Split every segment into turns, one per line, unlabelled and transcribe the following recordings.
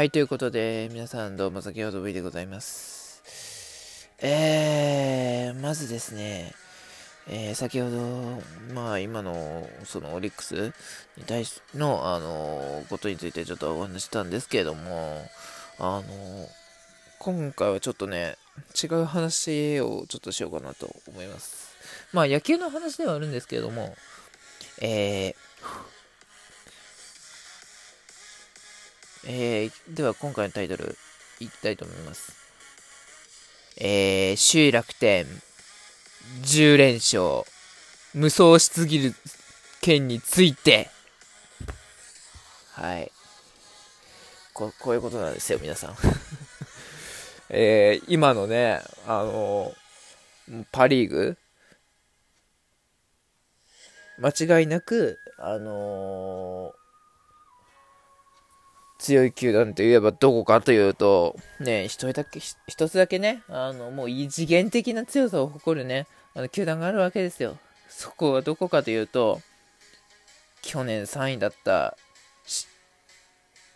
はい、ということで、皆さんどうも先ほど V でございます。えー、まずですね、えー、先ほど、まあ今の、そのオリックスに対しの、あの、ことについてちょっとお話したんですけれども、あの、今回はちょっとね、違う話をちょっとしようかなと思います。まあ野球の話ではあるんですけれども、えー、えー、では今回のタイトルいきたいと思います。えー、首位楽天10連勝無双しすぎる件について。はい。ここういうことなんですよ皆さん。えー、今のねあのパ・リーグ間違いなくあの強い球団といえばどこかというと、ね、一人だけ、一つだけね、あの、もう異次元的な強さを誇るね、あの、球団があるわけですよ。そこはどこかというと、去年3位だった、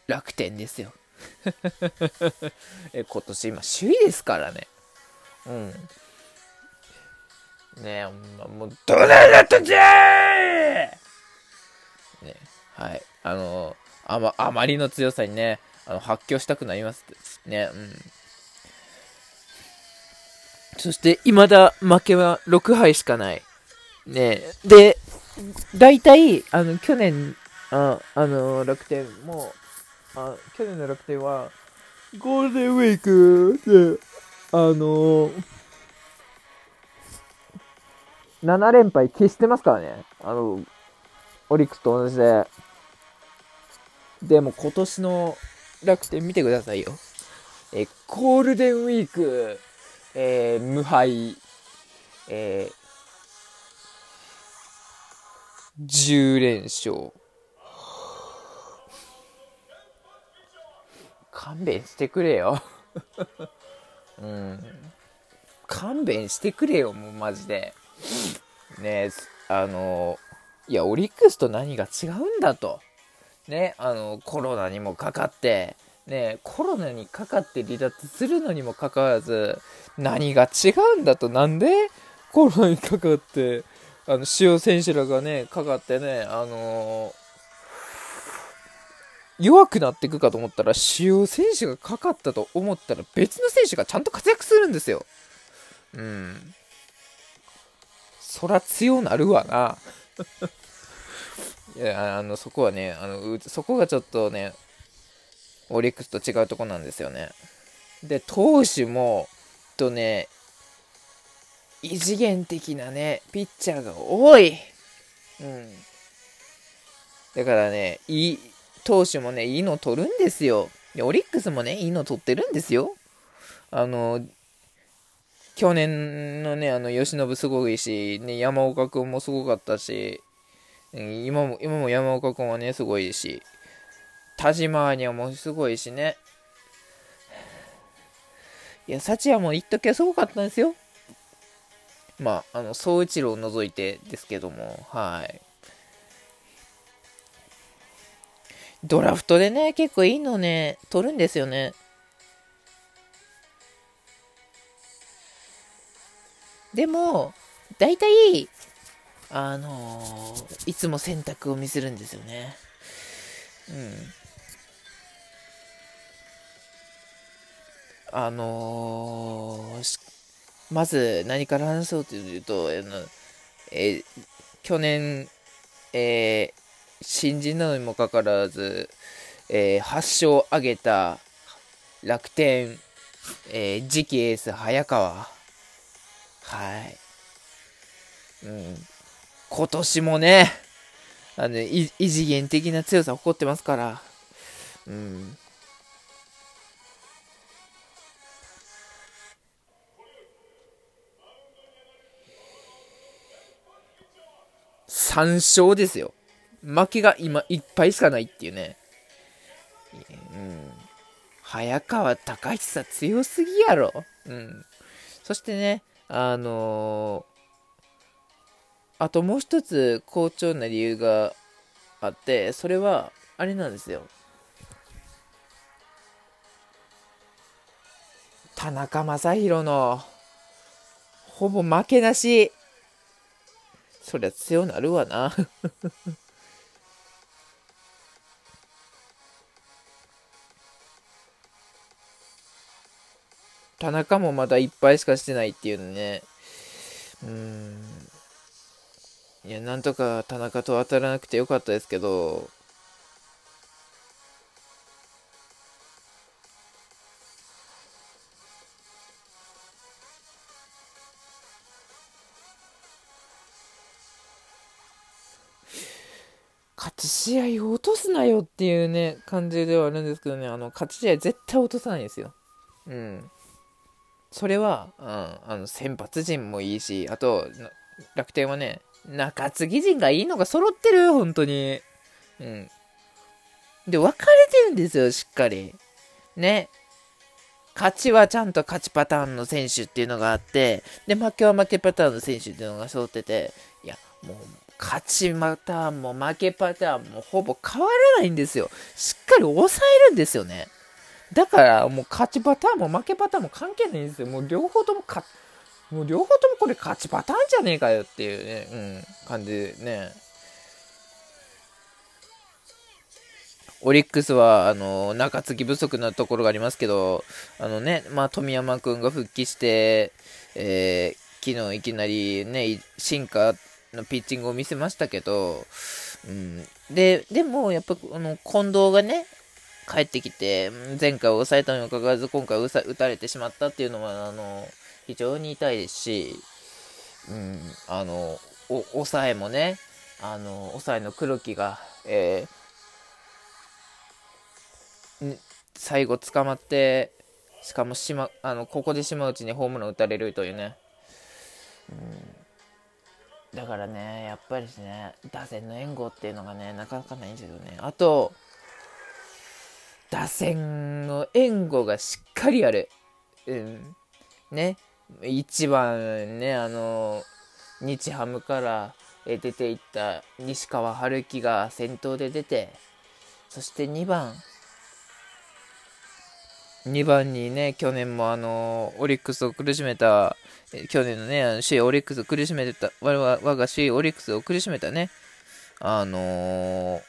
楽天ですよ。え、今年今首位ですからね。うん。ねえ、もう、どうなんだったんじゃーね、はい。あのあま、あまりの強さにね、あの発狂したくなりますね。うん。そして、未だ負けは6敗しかない。ねで、大体、あの、去年、ああの、楽天も、あ去年の楽天は、ゴールデンウィークで、あの7連敗消してますからね。あの、オリックスと同じで。でも今年の楽天見てくださいよ。えゴールデンウィーク、えー、無敗、えー、10連勝。勘弁してくれよ。うん。勘弁してくれよ、もうマジで。ねえ、あの、いや、オリックスと何が違うんだと。ね、あの、コロナにもかかって、ね、コロナにかかって離脱するのにもかかわらず、何が違うんだと、なんでコロナにかかって、あの、主要選手らがね、かかってね、あのー、弱くなっていくかと思ったら、主要選手がかかったと思ったら、別の選手がちゃんと活躍するんですよ。うん。そら強なるわな。いや、あの、そこはね、あの、そこがちょっとね、オリックスと違うとこなんですよね。で、投手も、とね、異次元的なね、ピッチャーが多い。うん。だからね、いい、投手もね、いいの取るんですよ。オリックスもね、いいの取ってるんですよ。あの、去年のね、あの、吉信すごいし、ね、山岡君もすごかったし、今も、今も山岡君はね、すごいし、田島にはもうすごいしね。いや、幸也も一時はすごかったんですよ。まあ、あの、総一郎を除いてですけども、はい。ドラフトでね、結構いいのね、取るんですよね。でも、大体、あのー、いつも選択を見せるんですよね。うん。あのー、まず何から話そうというと、あのえー、去年、えー、新人なのにもかかわらず、えー、8勝を挙げた楽天、えー、次期エース早川。はい。うん。今年もね、あの、異次元的な強さを誇ってますから、うん。3勝ですよ。負けが今いっぱいしかないっていうね。うん。早川隆久強すぎやろ。うん。そしてね、あのーあともう一つ好調な理由があって、それは、あれなんですよ。田中将大の、ほぼ負けなし。そりゃ強なるわな。田中もまだいっぱいしかしてないっていうのね。うん。いや、なんとか田中と当たらなくてよかったですけど、勝ち試合を落とすなよっていうね、感じではあるんですけどね、あの、勝ち試合絶対落とさないですよ。うん。それは、うん、あの、先発陣もいいし、あと、楽天はね、中継ぎ陣がいいのが揃ってる、本当に。うん。で、分かれてるんですよ、しっかり。ね。勝ちはちゃんと勝ちパターンの選手っていうのがあって、で、負けは負けパターンの選手っていうのが揃ってて、いや、もう、勝ちパターンも負けパターンもほぼ変わらないんですよ。しっかり抑えるんですよね。だからもう勝ちパターンも負けパターンも関係ないんですよ。もう両方ともか、もう両方ともこれ勝ちパターンじゃねえかよっていうね、うん、感じでね。オリックスは、あの、中継ぎ不足なところがありますけど、あのね、まあ、富山君が復帰して、えー、昨日いきなりね、進化のピッチングを見せましたけど、うん、で、でも、やっぱ、あの、近藤がね、帰ってきて、前回抑えたにもかかわらず、今回打たれてしまったっていうのは、あの、非常に痛いですし、うん、あの、お抑えもね、あの、抑えの黒木が、えー、最後捕まって、しかもしま、あの、ここで島内にホームラン打たれるというね。うんだからね、やっぱりですね、打線の援護っていうのがね、なかなかないんですよね。あと、打線の援護がしっかりある。うん。ね。1番ね、あの、日ハムから出ていった西川春樹が先頭で出て、そして2番、2番にね、去年もあの、オリックスを苦しめた去年のね、首位オリックスを苦しめてた、我我が首位オリックスを苦しめたね、あのー、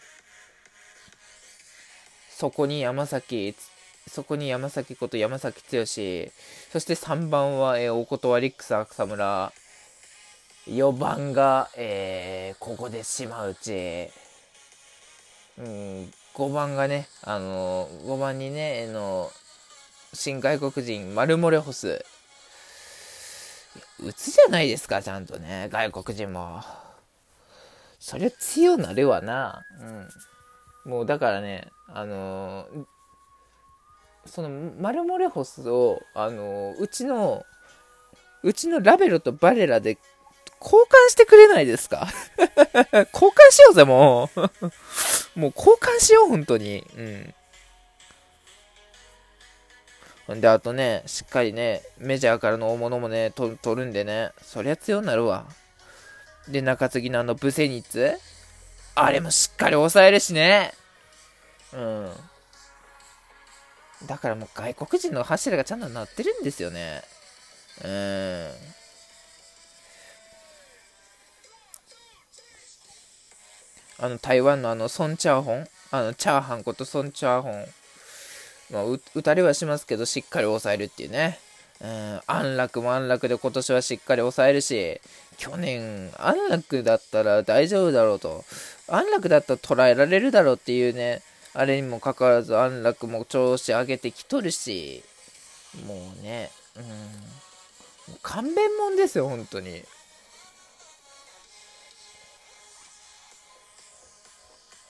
そこに山崎、そこに山崎こと山崎剛、そして3番は、えー、おことわリックス草村、4番が、えー、ここで島内、うん、5番がね、あのー、5番にね、の、新外国人、マルモレホス、打つじゃないですか、ちゃんとね、外国人も。そりゃ強なるわな。うん。もうだからね、あのー、そのマルモレホスを、あの、うちの、うちのラベロとバレラで交換してくれないですか？交換しようぜ、もう。もう交換しよう、本当に。うん。で、あとね、しっかりね、メジャーからの大物もね、取るんでね、そりゃ強になるわ。で、中継ぎのあのブセニッツ？あれもしっかり抑えるしね。うん。だからもう外国人の柱がちゃんとなってるんですよね。うん。あの、台湾のあの、ソン・チャーホン？あの、チャーハンことソン・チャーホン。まあ、打たれはしますけど、しっかり抑えるっていうね。うん、安楽も安楽で今年はしっかり抑えるし、去年、安楽だったら大丈夫だろうと。安楽だったら捉えられるだろうっていうね、あれにもかかわらず安楽も調子上げてきとるし、もうね、うん、もう勘弁もんですよ、本当に。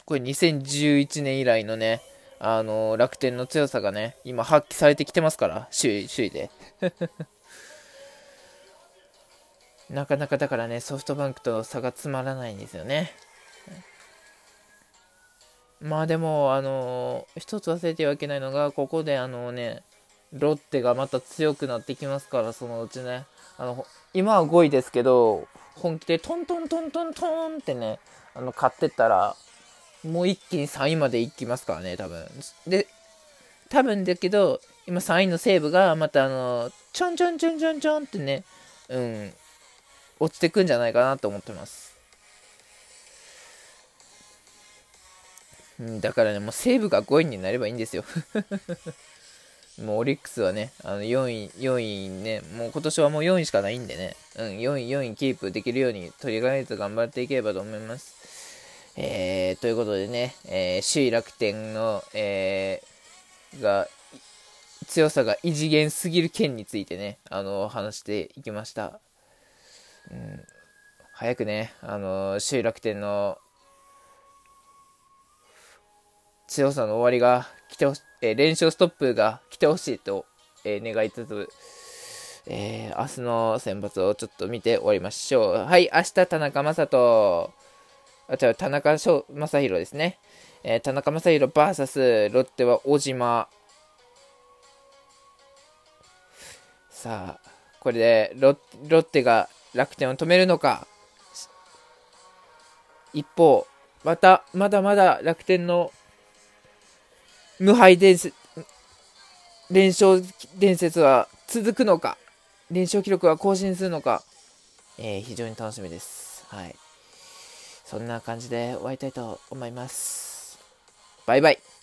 これ2011年以来のね、あの楽天の強さがね、今発揮されてきてますから、首位、首位で。なかなかだからね、ソフトバンクと差がつまらないんですよね。まあでも、あのー、一つ忘れてはいけないのが、ここであのね、ロッテがまた強くなってきますから、そのうちね。あの、今は5位ですけど、本気でトントントントントンってね、あの、買ってったら、もう一気に3位まで行きますからね、多分。で、多分だけど、今3位の西武がまたあの、ちょんちょんちょんちょんちょんってね、うん、落ちてくんじゃないかなと思ってます。うん、だからね、もう西武が5位になればいいんですよ。もうオリックスはね、あの4位、4位ね、もう今年はもう4位しかないんでね、うん、4位、4位キープできるように、とりあえず頑張っていければと思います。えー、ということでね、えー、首位楽天の、えー、が、強さが異次元すぎる件についてね、あの、話していきました。うん、早くね、あの、首位楽天の強さの終わりが来てほし、えー、連勝ストップが来てほしいと、えー、願いつつ、えー、明日の選抜をちょっと見て終わりましょう。はい、明日田中将人、あ、違う、田中正宏ですね。えー、田中将大 VS ロッテは小島。さあ、これでロロッテが楽天を止めるのか。一方、また、まだまだ楽天の無敗伝説、連勝伝説は続くのか、連勝記録は更新するのか、えー、非常に楽しみです。はい。そんな感じで終わりたいと思います。バイバイ。